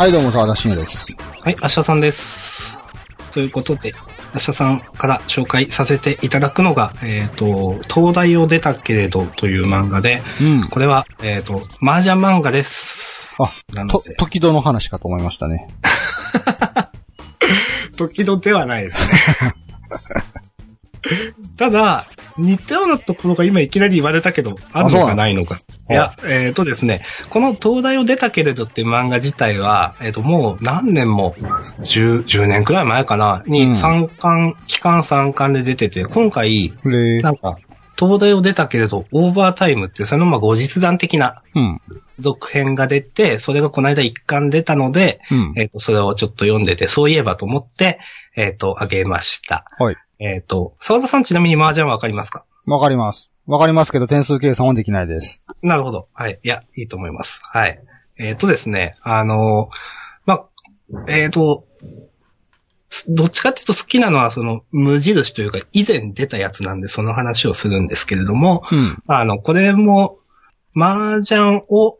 はい、どうも、沢田信也です。はい、アッシャさんです。ということで、アッシャさんから紹介させていただくのが、えっ、と、東大を出たけれどという漫画で、うん。これは、えっ、と、麻雀漫画です。あ、となので、、時戸の話かと思いましたね。時々ではないですね。ただ、似たようなところが今いきなり言われたけど、あるのかないのか。のいや、えっ、とですね、この東大を出たけれどっていう漫画自体は、えっ、と、もう何年も、10、10年くらい前かな、うんに3巻、期間3巻で出てて、今回、れなんか、東大を出たけれど、オーバータイムって、そのまあ後日談的なうん。続編が出て、それがこの間1巻出たので、うん。えっ、と、それをちょっと読んでて、そういえばと思って、えっ、と、あげました。はい。えっ、と、沢田さんちなみに麻雀わかりますか？わかります。わかりますけど、点数計算はできないです。なるほど。はい。いや、いいと思います。はい。えっ、とですね、あのまあ、えっ、と、すどっちかっていうと好きなのはその無印というか以前出たやつなんでその話をするんですけれども、うん。あの、これも麻雀を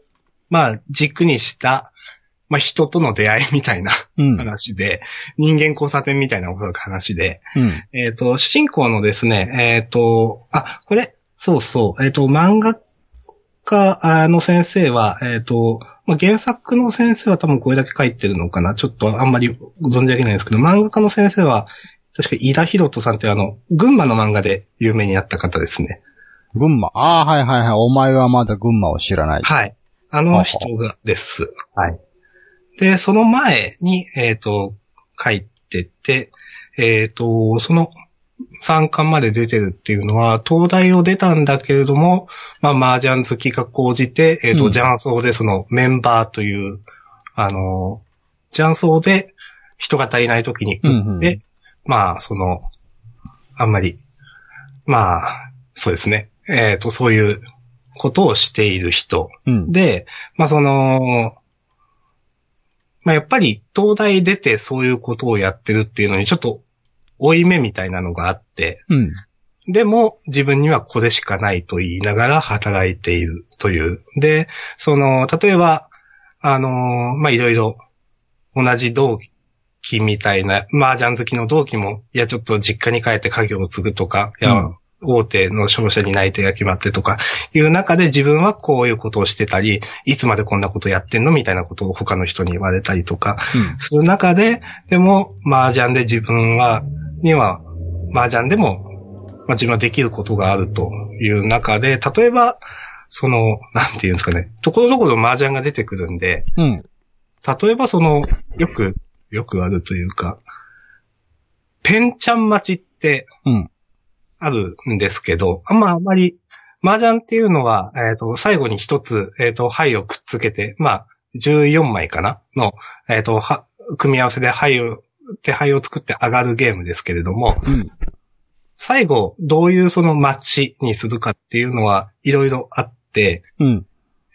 まあ軸にしたまあ人との出会いみたいなうん。話で、人間交差点みたいな話で、うん。えっ、と、主人公のですね、えっ、と、あ、これ、そうそう、えっ、と、漫画家の先生は、えっ、と、まあ、原作の先生は多分これだけ書いてるのかな。ちょっとあんまり存じ上げないんですけど、漫画家の先生は、確か井田博人さんってあの、群馬の漫画で有名になった方ですね。群馬？ああ、はいはいはい。お前はまだ群馬を知らない。はい。あの人がです。はい。で、その前に、えっ、と、書いてて、えっ、と、その3巻まで出てるっていうのは、東大を出たんだけれども、まあ、麻雀好きが講じて、えっ、と、うん雀荘でそのメンバーという、あの、雀荘で人が足りない時に打って、うんうんまあ、その、あんまり、まあ、そうですね。えっ、と、そういうことをしている人うん。で、まあその、まあやっぱり東大出てそういうことをやってるっていうのにちょっと負い目みたいなのがあって、うん。でも自分にはこれしかないと言いながら働いているという。で、その、例えば、あの、まあいろいろ同じ同期みたいな、麻雀好きの同期も、いやちょっと実家に帰って家業を継ぐとか、いや、うん大手の商社に内定が決まってとかいう中で自分はこういうことをしてたり、いつまでこんなことやってんのみたいなことを他の人に言われたりとかする中で、でも麻雀で自分は、には、麻雀でも、まあ、自分はできることがあるという中で、例えば、その、なんていうんですかね、ところどころ麻雀が出てくるんで、うん。例えばその、よく、よくあるというか、ペンちゃん待ちってうん。あるんですけど、あんまあまり、麻雀っていうのは、えっ、と、最後に一つ、えっ、と、牌をくっつけて、まあ、14枚かな？の、えっ、と、は、組み合わせで牌を、手牌を作って上がるゲームですけれども、うん。最後、どういうそのマッチにするかっていうのは、いろいろあって、うん。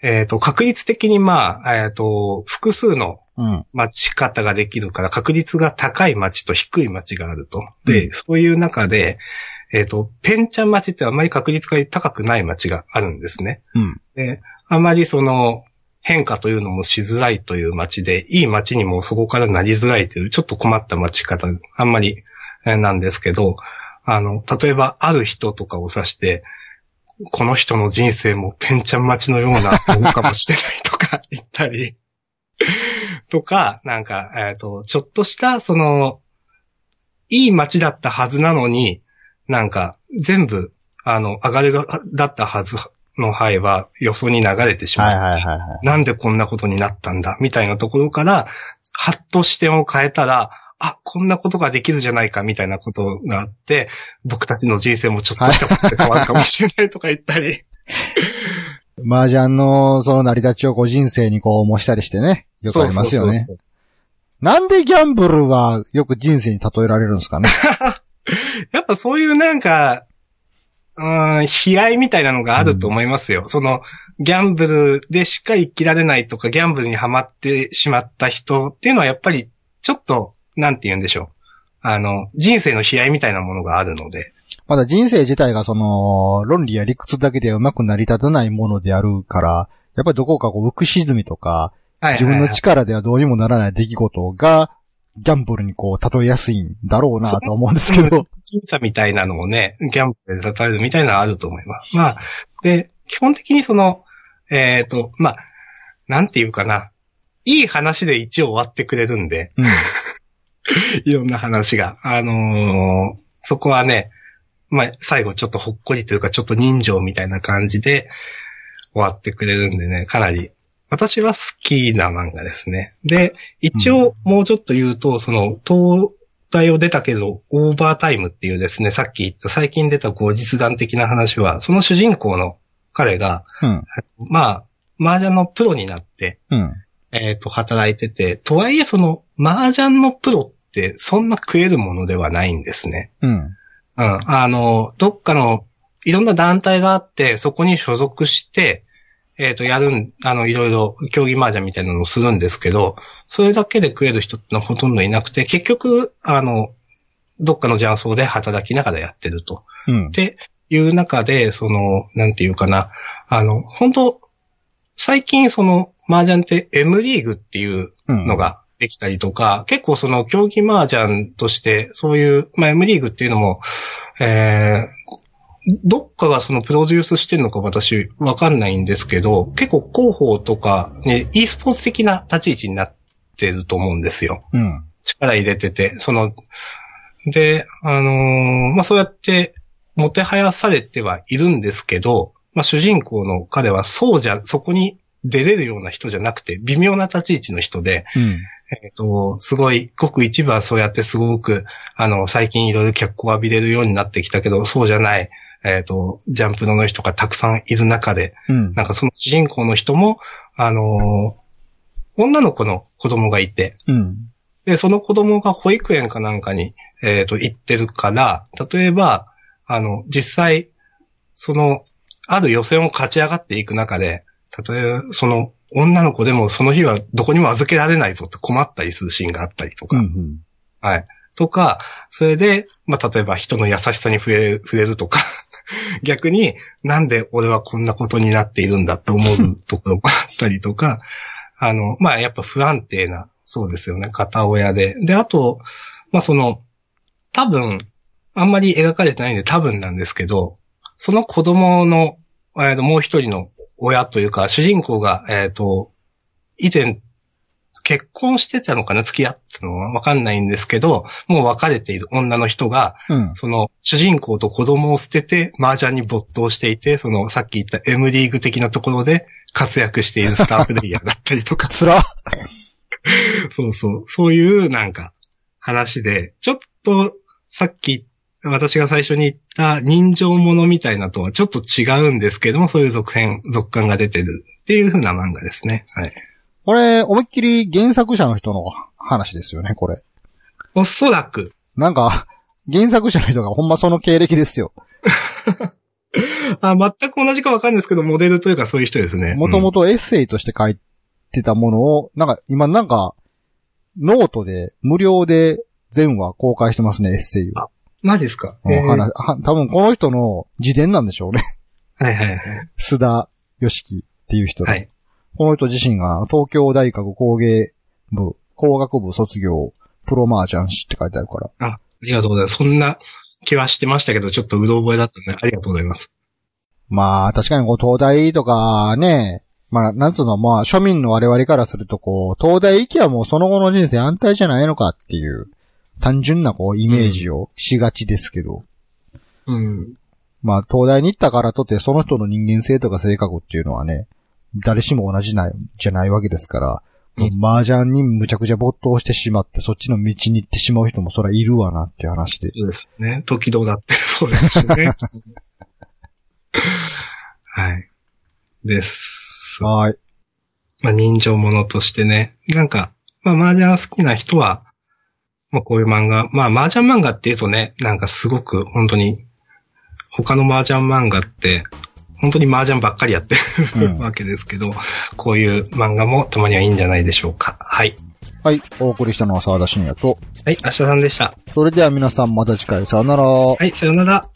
えっ、と、確率的にまあ、えっ、と、複数のうん。待ち方ができるから、確率が高い待ちと低い待ちがあると。で、うんそういう中で、えっ、と、ペンちゃん待ちってあんまり確率が高くない待ちがあるんですね。うん。で、あまりその、変化というのもしづらいという街で、いい街にもそこからなりづらいという、ちょっと困った待ち方、あんまりえーなんですけど、あの、例えばある人とかを指して、この人の人生もペンちゃん待ちのようなものかもしれないとか 言ったり、とか、なんか、えっ、と、ちょっとした、その、いい街だったはずなのに、なんか、全部、あの、上がりが、だったはずの範囲は予想に流れてしまう。はいはいはいはい。なんでこんなことになったんだ、みたいなところから、はっと視点を変えたら、あ、こんなことができるじゃないか、みたいなことがあって、僕たちの人生もちょっとしたことで変わるかもしれないとか言ったり。麻雀の、その成り立ちをこう人生にこう模したりしてね。よくありますよね。そうそうそうなんでギャンブルはよく人生に例えられるんですかね？やっぱそういうなんか、うーん、悲哀みたいなのがあると思いますよ。その、ギャンブルでしか生きられないとか、ギャンブルにはまってしまった人っていうのはやっぱり、ちょっと、なんて言うんでしょう。あの、人生の悲哀みたいなものがあるので。まだ人生自体がその、論理や理屈だけでうまく成り立たないものであるから、やっぱりどこかこう、浮く沈みとか、はい自分の力ではどうにもならない出来事が、ギャンブルにこう、例えやすいんだろうなとは思うんですけど。審査みたいなのをね、ギャンブルで例えるみたいなのはあると思います。まあ、で、基本的にその、えっ、と、まあ、なんていうかな。いい話で一応終わってくれるんで、うん。いろんな話が。あのーそこはね、まあ、最後ちょっとほっこりというか、ちょっと人情みたいな感じで終わってくれるんでね、かなり、私は好きな漫画ですね。で、一応もうちょっと言うと、その、東大を出たけど、オーバータイムっていうですね、さっき言った最近出た後日談的な話は、その主人公の彼が、うん。まあ、麻雀のプロになって、うん。えっ、と、働いてて、とはいえその、麻雀のプロってそんな食えるものではないんですね。うん。うん。あの、どっかの、いろんな団体があって、そこに所属して、えっ、と、やるん、あの、いろいろ競技麻雀みたいなのをするんですけど、それだけで食える人ってのはほとんどいなくて、結局、あの、どっかの雀荘で働きながらやってると。うんっ。ていう中で、その、なんていうかな、あの、本当最近その、麻雀って M リーグっていううん。のができたりとか、結構その競技麻雀として、そういう、まあ M リーグっていうのも、えー、どっかがそのプロデュースしてるのか私わかんないんですけど、結構広報とかね、e スポーツ的な立ち位置になってると思うんですよ。うん。力入れてて、その、で、あのーまあ、そうやって、もてはやされてはいるんですけど、まあ、主人公の彼はそうじゃ、そこに出れるような人じゃなくて、微妙な立ち位置の人で、うん。えっ、と、すごい、ごく一部はそうやってすごく、あの、最近いろいろ脚光を浴びれるようになってきたけど、そうじゃない、えっ、と、ジャンプロの人がたくさんいる中で、うん。なんかその主人公の人も、あのー女の子の子供がいて、うん。で、その子供が保育園かなんかに、えっ、と、行ってるから、例えば、あの、実際、その、ある予選を勝ち上がっていく中で、例えば、その、女の子でもその日はどこにも預けられないぞって困ったりするシーンがあったりとか、うん。はい。とか、それで、まあ、例えば人の優しさに触れる、触れるとか、逆になんで俺はこんなことになっているんだって思う ところもあったりとか、あの、まあ、やっぱ不安定な、そうですよね、片親で。で、あと、まあ、その、多分、あんまり描かれてないんで多分なんですけど、その子供の、えーともう一人の親というか、主人公が、えっ、と、以前、結婚してたのかな？付き合ったのはわかんないんですけど、もう別れている女の人が、うん。その主人公と子供を捨てて麻雀に没頭していて、そのさっき言った M リーグ的なところで活躍しているスタープレイヤーだったりとか、つら。そうそう、そういうなんか話で、ちょっとさっき私が最初に言った人情ものみたいなとはちょっと違うんですけども、そういう続編、続感が出てるっていう風な漫画ですね。はい。これ、思いっきり原作者の人の話ですよね、これ。おそらく、なんか、原作者の人がほんまその経歴ですよ。あ全く同じかわかんないですけど、モデルというかそういう人ですね。もともとエッセイとして書いてたものを、なんか、今なんか、ノートで無料で全話公開してますね、エッセイを。うんマジですか、うんえー話は多分この人の自伝なんでしょうね。はいはいはい。須田よしきっていう人で。はい。この人自身が東京大学工芸部、工学部卒業、プロマージャン師って書いてあるから。ありがとうございます。そんな気はしてましたけど、ちょっとうろ覚えだったんで、ありがとうございます。まあ、確かにこう、東大とかね、まあ、なんつうの、まあ、庶民の我々からすると、こう、東大行きはもうその後の人生安泰じゃないのかっていう、単純なこう、イメージをしがちですけど、うん。まあ、東大に行ったからとって、その人の人間性とか性格っていうのはね、誰しも同じな、じゃないわけですから、う麻雀にむちゃくちゃ没頭してしまって、そっちの道に行ってしまう人もそりゃいるわなっていう話で。そうですね。時々だってそうですしね。はい。です。はい。まあ、人情ものとしてね。なんか、まあ、麻雀好きな人は、まあ、こういう漫画、まあ、麻雀漫画って言うとね、なんかすごく本当に、他の麻雀漫画って、本当に麻雀ばっかりやってる、うんわけですけど、こういう漫画もたまにはいいんじゃないでしょうか。はい。はい。お送りしたのは沢田信也と、はい、明日さんでした。それでは皆さんまた次回さよなら。はい、さよなら。